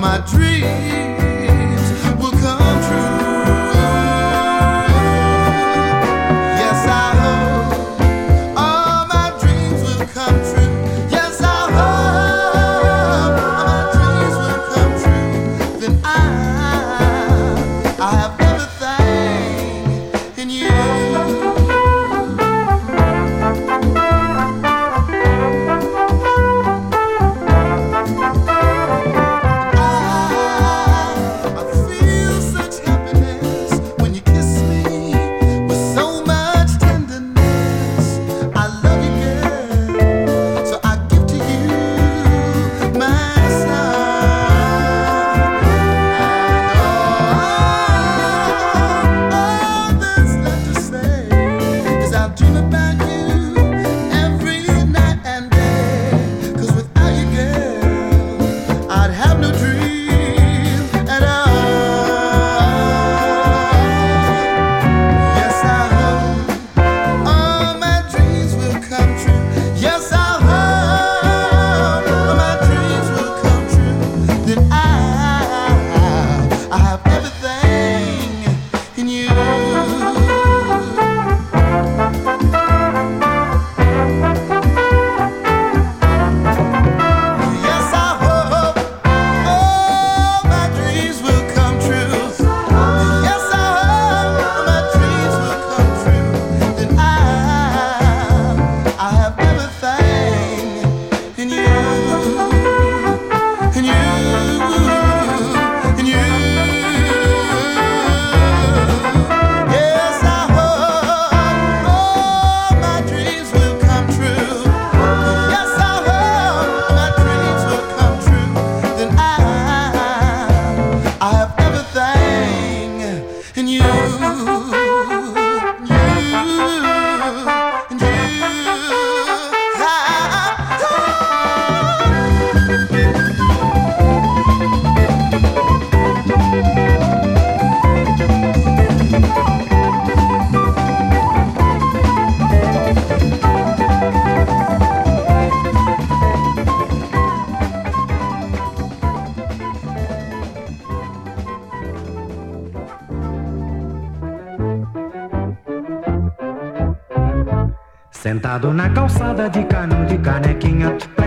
my dreams. you. sentado na calçada de cano de canequinha.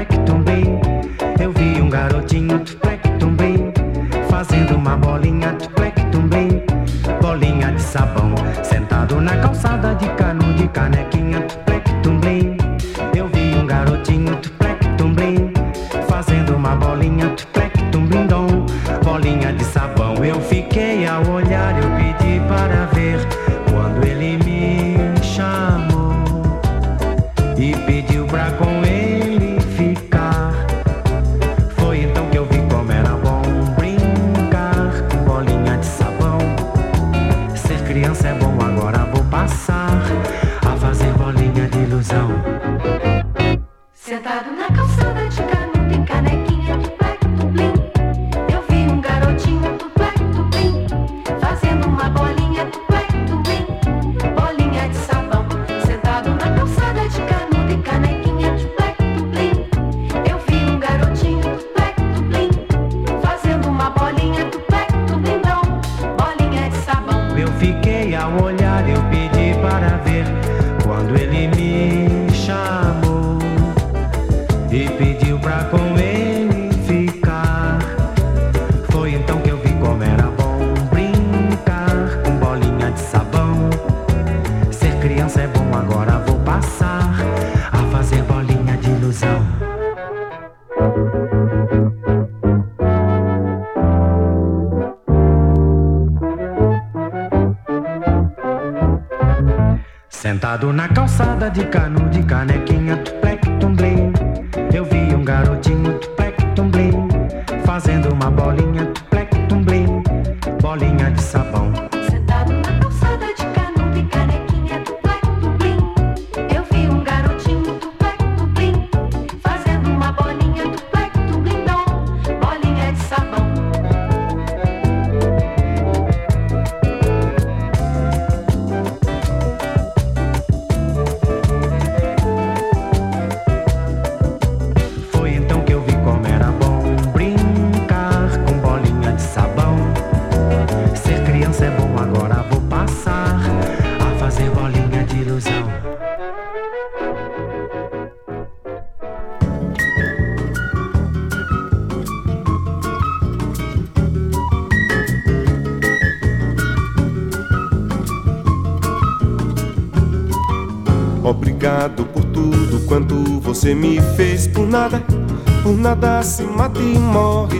Sentado na calçada de cano, de canequinha,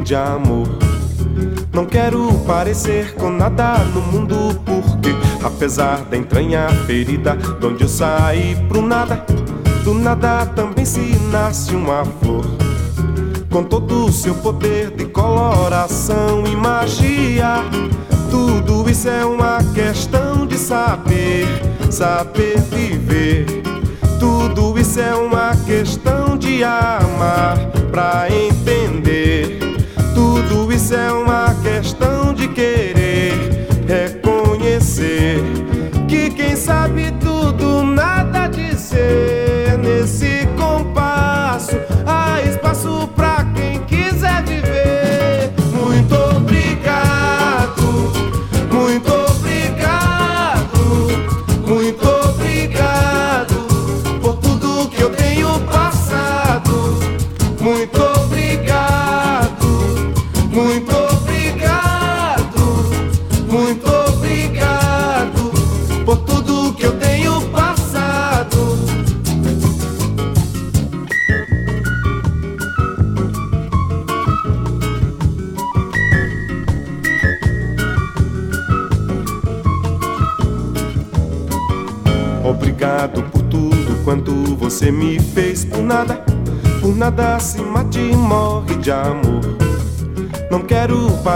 de amor. Não quero parecer com nada no mundo, porque apesar da entranha ferida, de onde eu saí pro nada, do nada também se nasce uma flor. Com todo o seu poder de coloração e magia, tudo isso é uma questão de saber, saber viver. Tudo isso é uma questão de amar pra entender. Tudo isso é uma questão de querer reconhecer que quem sabe tudo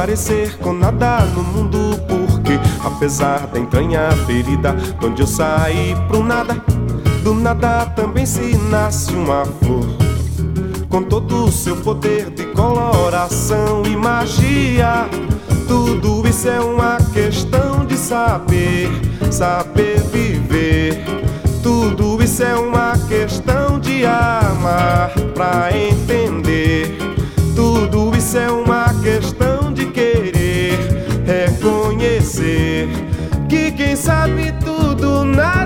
parecer com nada no mundo, porque apesar da entranha ferida, onde eu saí pro nada, do nada também se nasce uma flor. Com todo o seu poder de coloração e magia, tudo isso é uma questão de saber, saber viver. Tudo isso é uma questão de amar pra entender. Tudo isso é uma questão sabe tudo nada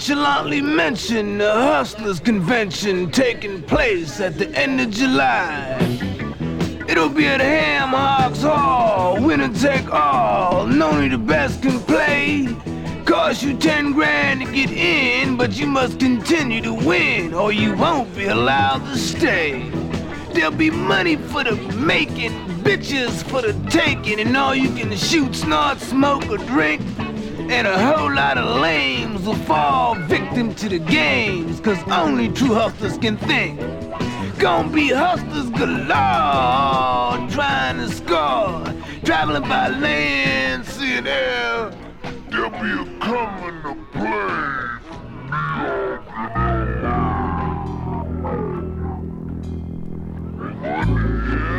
nonchalantly mention the Hustlers Convention taking place at the end of July. It'll be at Ham Hocks Hall, winner take all. Only the best can play. Cost you 10 grand to get in, but you must continue to win, or you won't be allowed to stay. There'll be money for the making, bitches for the taking, and all you can shoot, snort, smoke, or drink. And a whole lot of lames will fall victim to the games, cause only true hustlers can think. Gonna be hustlers galore, trying to score, traveling by land, seeing air. There'll be a coming to play. Loving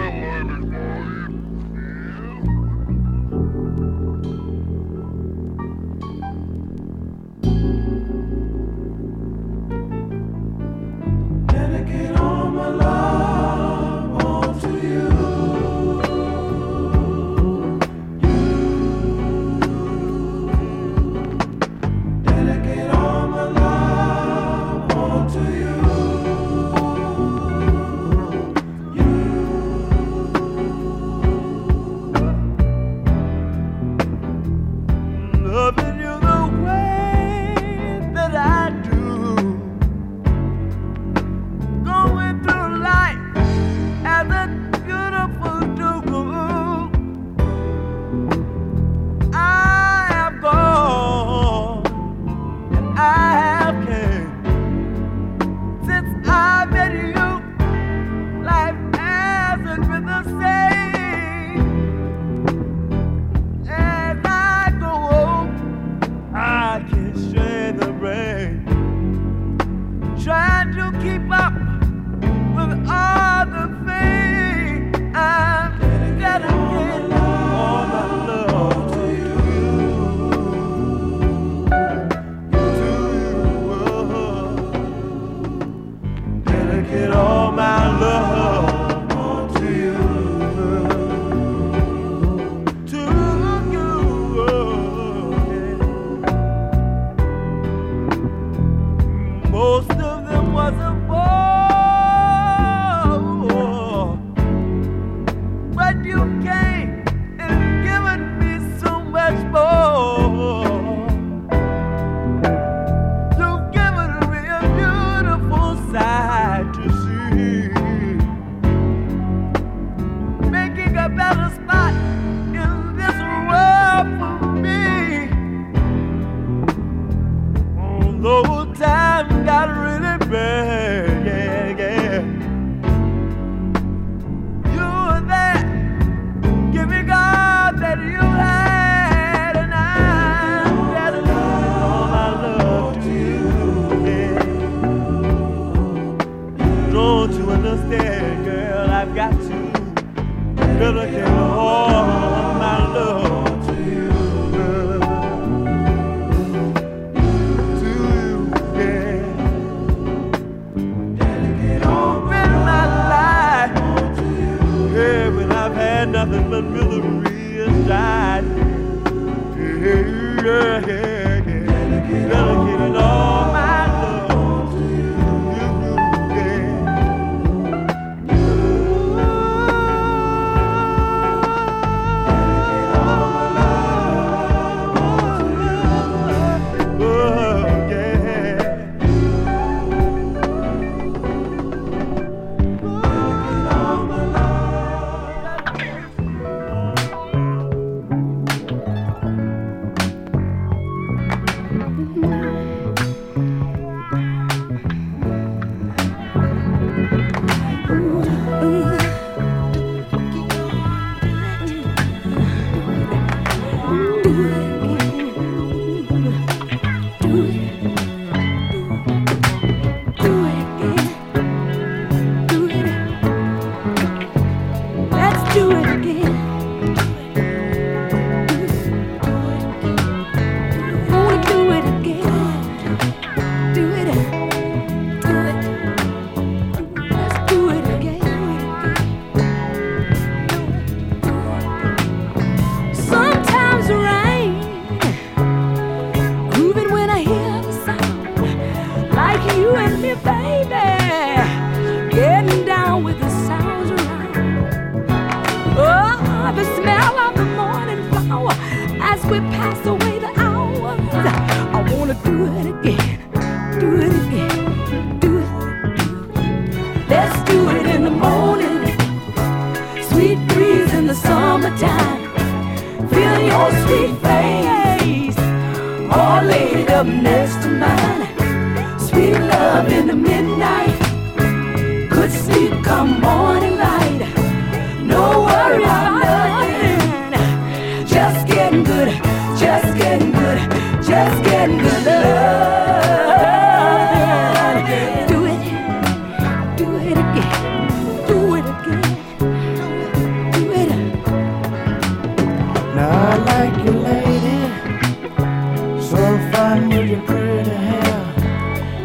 your pretty hair.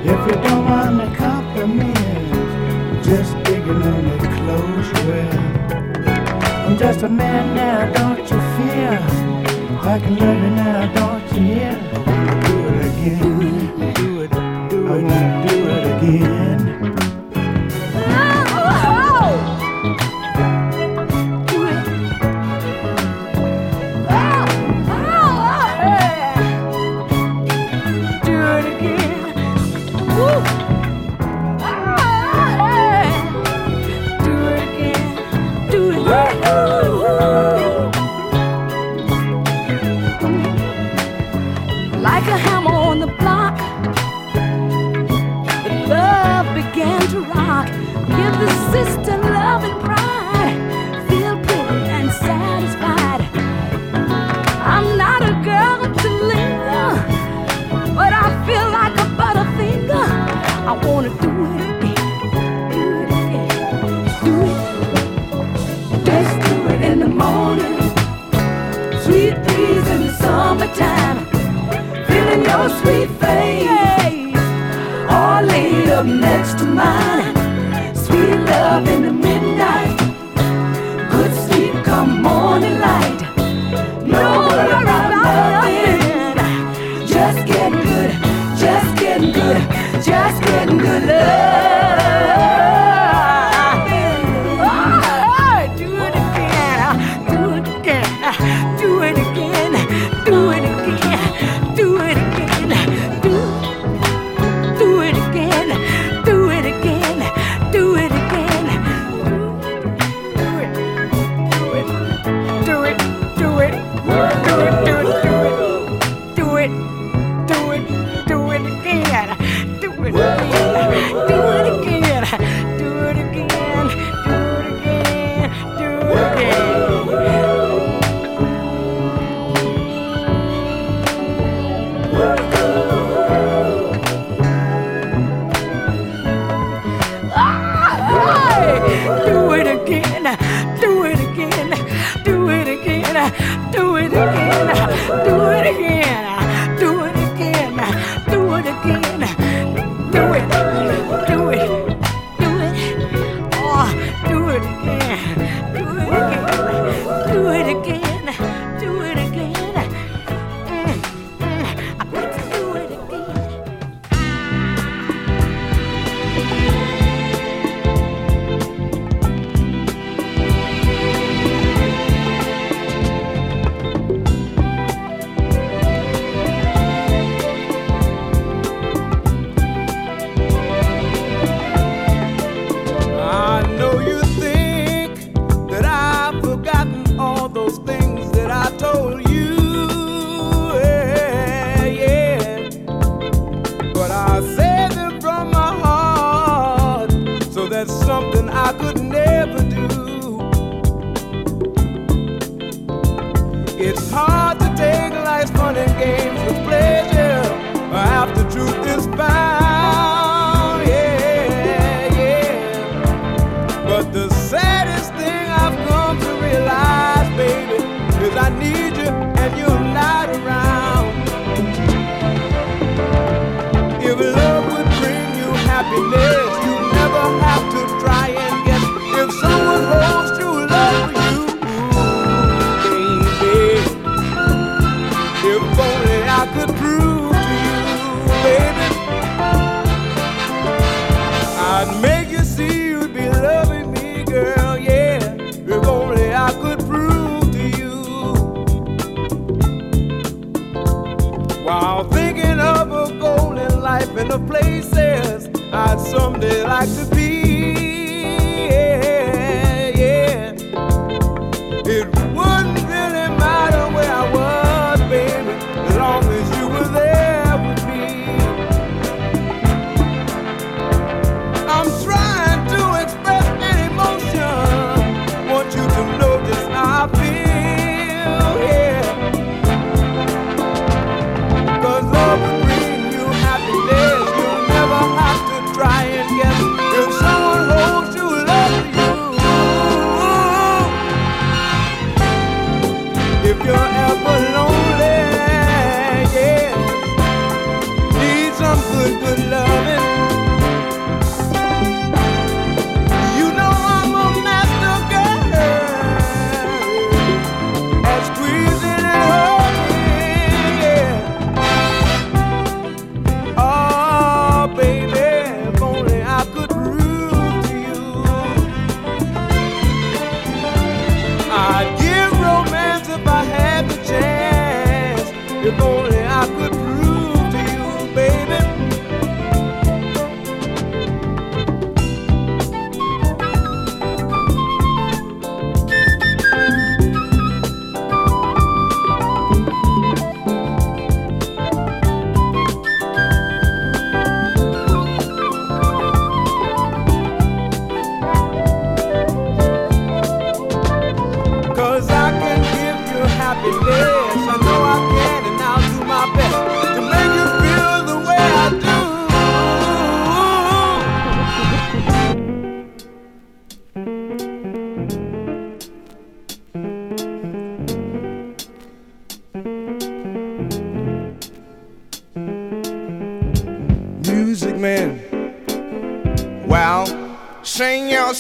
If you don't want to compliment, just digging on the clothes you wear. I'm just a man now, don't you fear? I can love you now, don't you hear?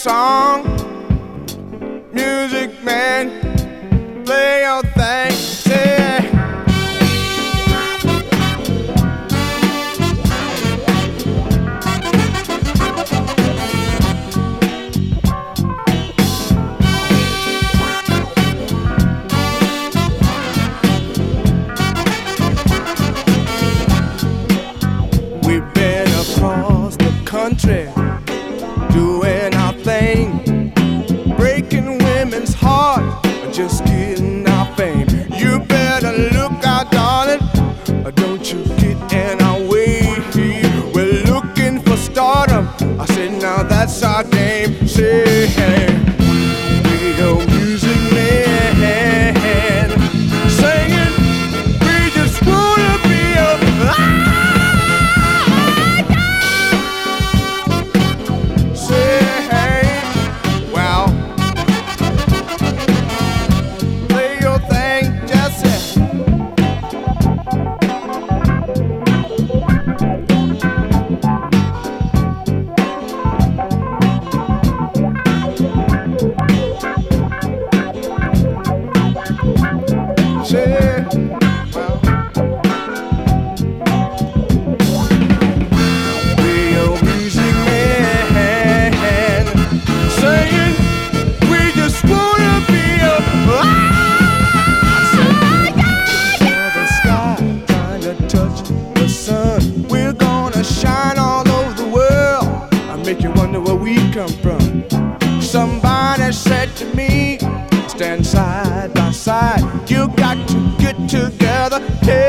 Song. Hey,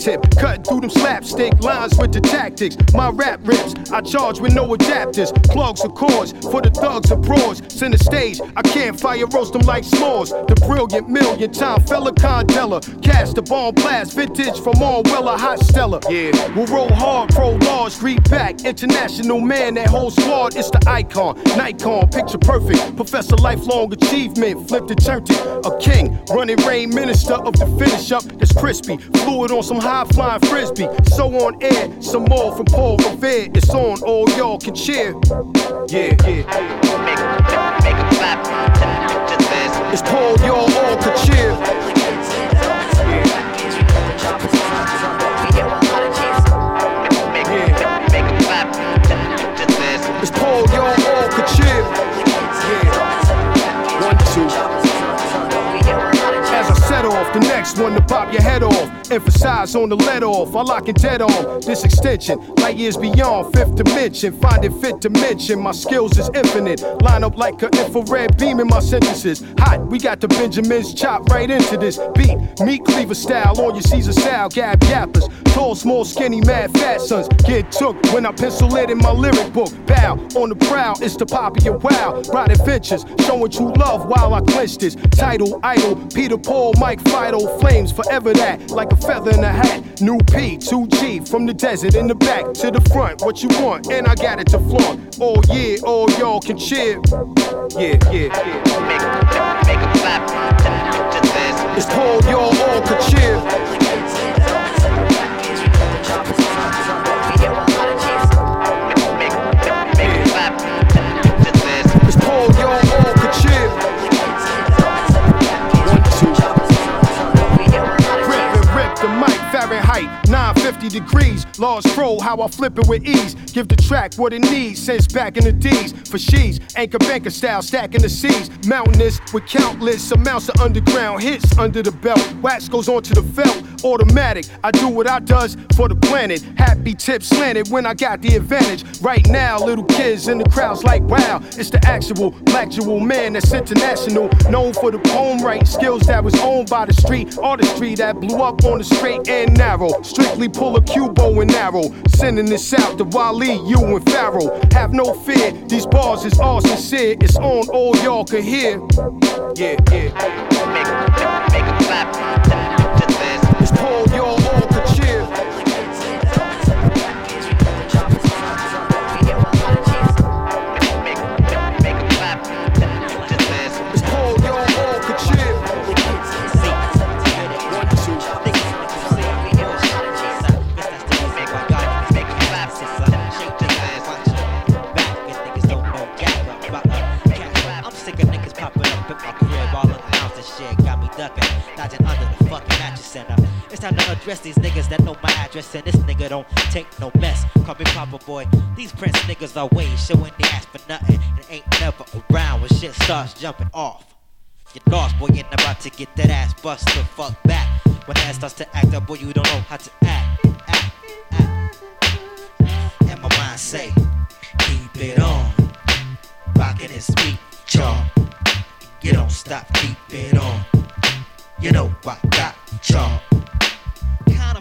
tip, cutting through them slapstick lines with the tactics. My rap rips, I charge with no adapters, plugs or cords for the thugs and pros. Center stage, I can't fire roast them like s'mores. The brilliant million time fella Condella, cast a bomb blast, vintage from all Weller, hot Stella. Yeah, we'll roll hard, pro law, street back, international man, that whole squad, it's the icon, Nikon, picture perfect, professor lifelong achievement, flipped and turned it, a king, running rain minister of the finish up, that's crispy, fluid on some high flying frisbee, so on air, some more from Paul Revere, it's on, all y'all can cheer. Yeah, yeah. It's Paul, y'all all can cheer. The next one to pop your head off. Emphasize on the let off, I lock it dead on. This extension, light years beyond fifth dimension. Find it fit to mention, my skills is infinite. Line up like an infrared beam in my sentences. Hot, we got the Benjamins chopped right into this beat. Meat cleaver style on your Caesar style, gab yappers. Tall, small, skinny, mad fat sons. Get took when I pencil it in my lyric book. Bow on the prowl, it's the pop of your wow. Ride adventures, showing true love while I clench this. Title, idol, Peter Paul, Mike Fido, flames forever that. Like a feather in a hat. New P, 2G, from the desert in the back to the front. What you want, and I got it to flaunt. All year, all y'all can cheer. Yeah, yeah, yeah. It's Paul, y'all all can cheer. Fahrenheit, 950 degrees. Large pro, how I flip it with ease. Give the track what it needs, since back in the D's. For she's anchor banker style, stacking the C's. Mountainous with countless amounts of underground hits under the belt. Wax goes onto the felt, automatic. I do what I does for the planet. Happy tips slanted when I got the advantage. Right now, little kids in the crowds like wow. It's the actual black jewel man that's international. Known for the poem writing skills that was owned by the street artistry that blew up on the straight and narrow. Strictly pull a cubo and arrow. Sending this out to Wally, you and Pharaoh. Have no fear, these bars is all sincere. It's on, all y'all can hear. Yeah, yeah. Address these niggas that know my address and this nigga don't take no mess. Call me Papa Boy. These Prince niggas are way showing they ass for nothing and ain't never around when shit starts jumping off. Get lost, boy, you're about to get that ass bust the fuck back. When ass starts to act up, boy, you don't know how to act. Act, act. And my mind say, keep it on. Rockin' his beat, y'all. You don't stop, keep it on. You know I got y'all.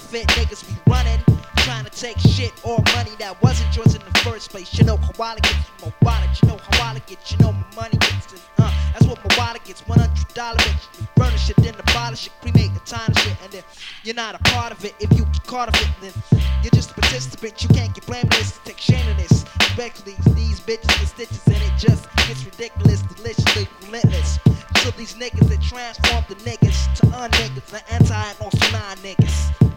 Counterfeit niggas be running, trying to take shit or money that wasn't yours in the first place. You know how wallet gets my wallet. You know how wallet gets, you know my money gets. Uh, that's what my wallet gets. One hundred dollars. You furnish it, then abolish it, cremate the time of shit, and then you're not a part of it. If you get caught of it, then you're just a participant. You can't get this. Take shame in this. These bitches with stitches, and it just gets ridiculous, deliciously relentless. So these niggas that transform the niggas to un-niggas, the anti and also non-niggas. Keep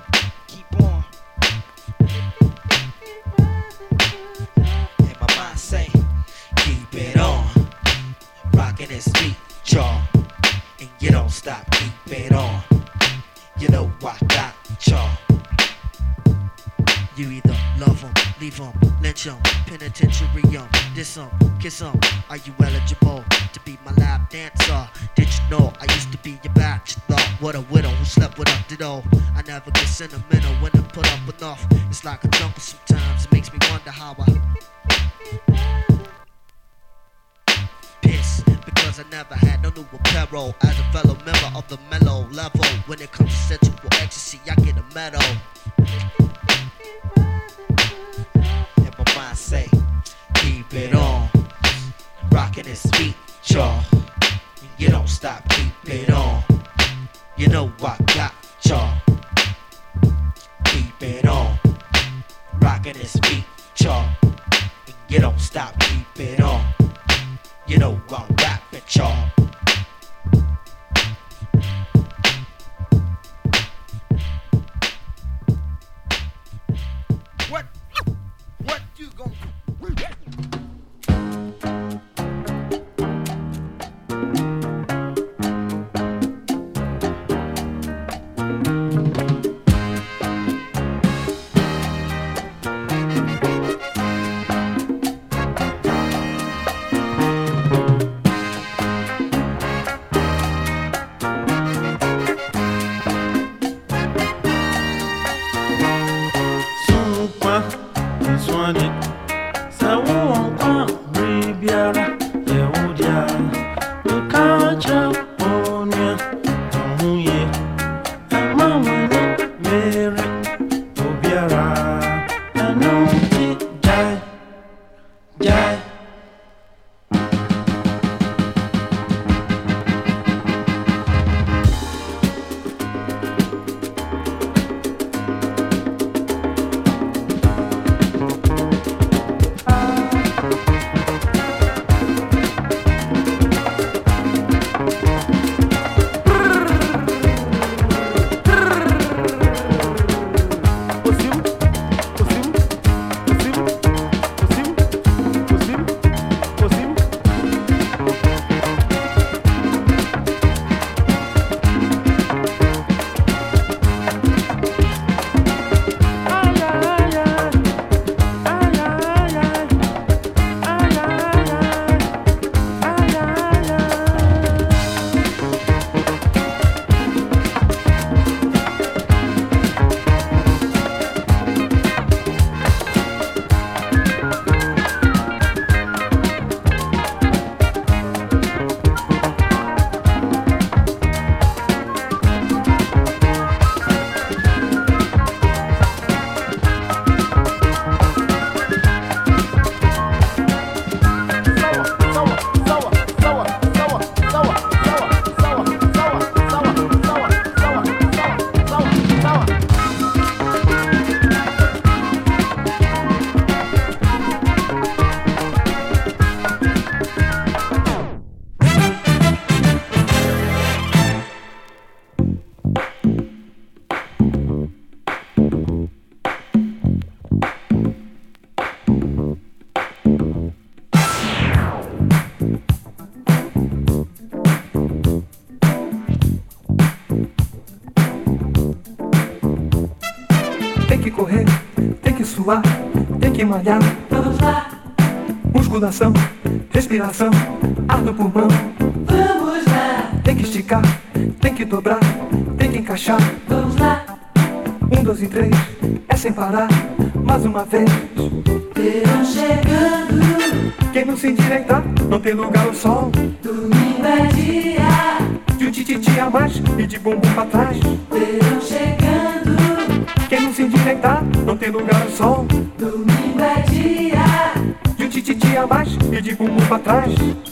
And my mind say, keep it on. Rockin' this beat, y'all. And you don't stop, keep it on. You know I got y'all. You either love 'em, leave 'em, lynch H.M. Penitentiary, um, this um, kiss um. Are you eligible to be my lap dancer? Did you know I used to be your bachelor? What a widow who slept with a ditto. I never get sentimental when I put up enough. It's like a jungle sometimes. It makes me wonder how I piss because I never had no new apparel as a fellow member of the mellow level. When it comes to sensual ecstasy, I get a medal. Say, keep it on, rocking this beat, y'all. You don't stop, keep it on. You know I que malhar. Vamos lá, Musculação, respiração, ar no pulmão. vamos lá, Tem que esticar, tem que dobrar, tem que encaixar. vamos lá. Um, dois e três, é sem parar. Mais uma vez. Verão chegando, Quem não se endireitar, não tem lugar ao sol. domingo é dia. De um tititi a mais e de bumbum pra trás. Verão chegando, Quem não se endireitar, não tem lugar ao sol. e de bumbum pra trás.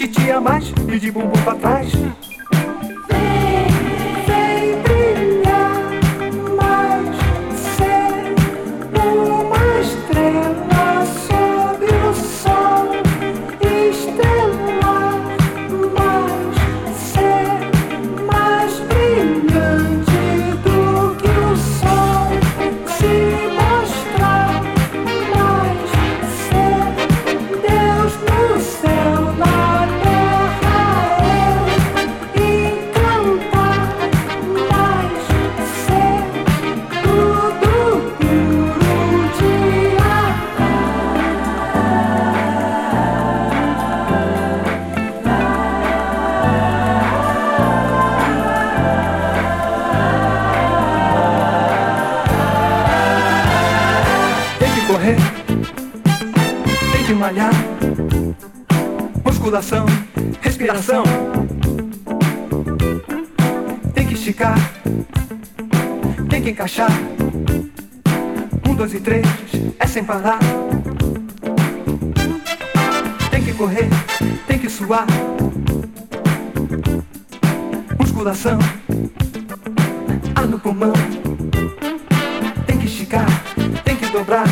De um tititi a mais e de bumbum pra trás. Dois e três, é sem parar. Tem que correr, tem que suar. Musculação, ar no pulmão. Tem que esticar, tem que dobrar.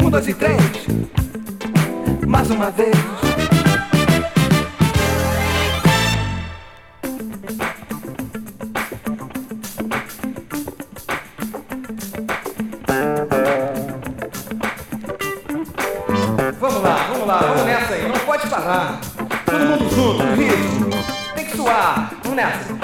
Um, dois e três. Mais uma vez. Todo mundo junto, ritmo. Tem que suar, vamos nessa.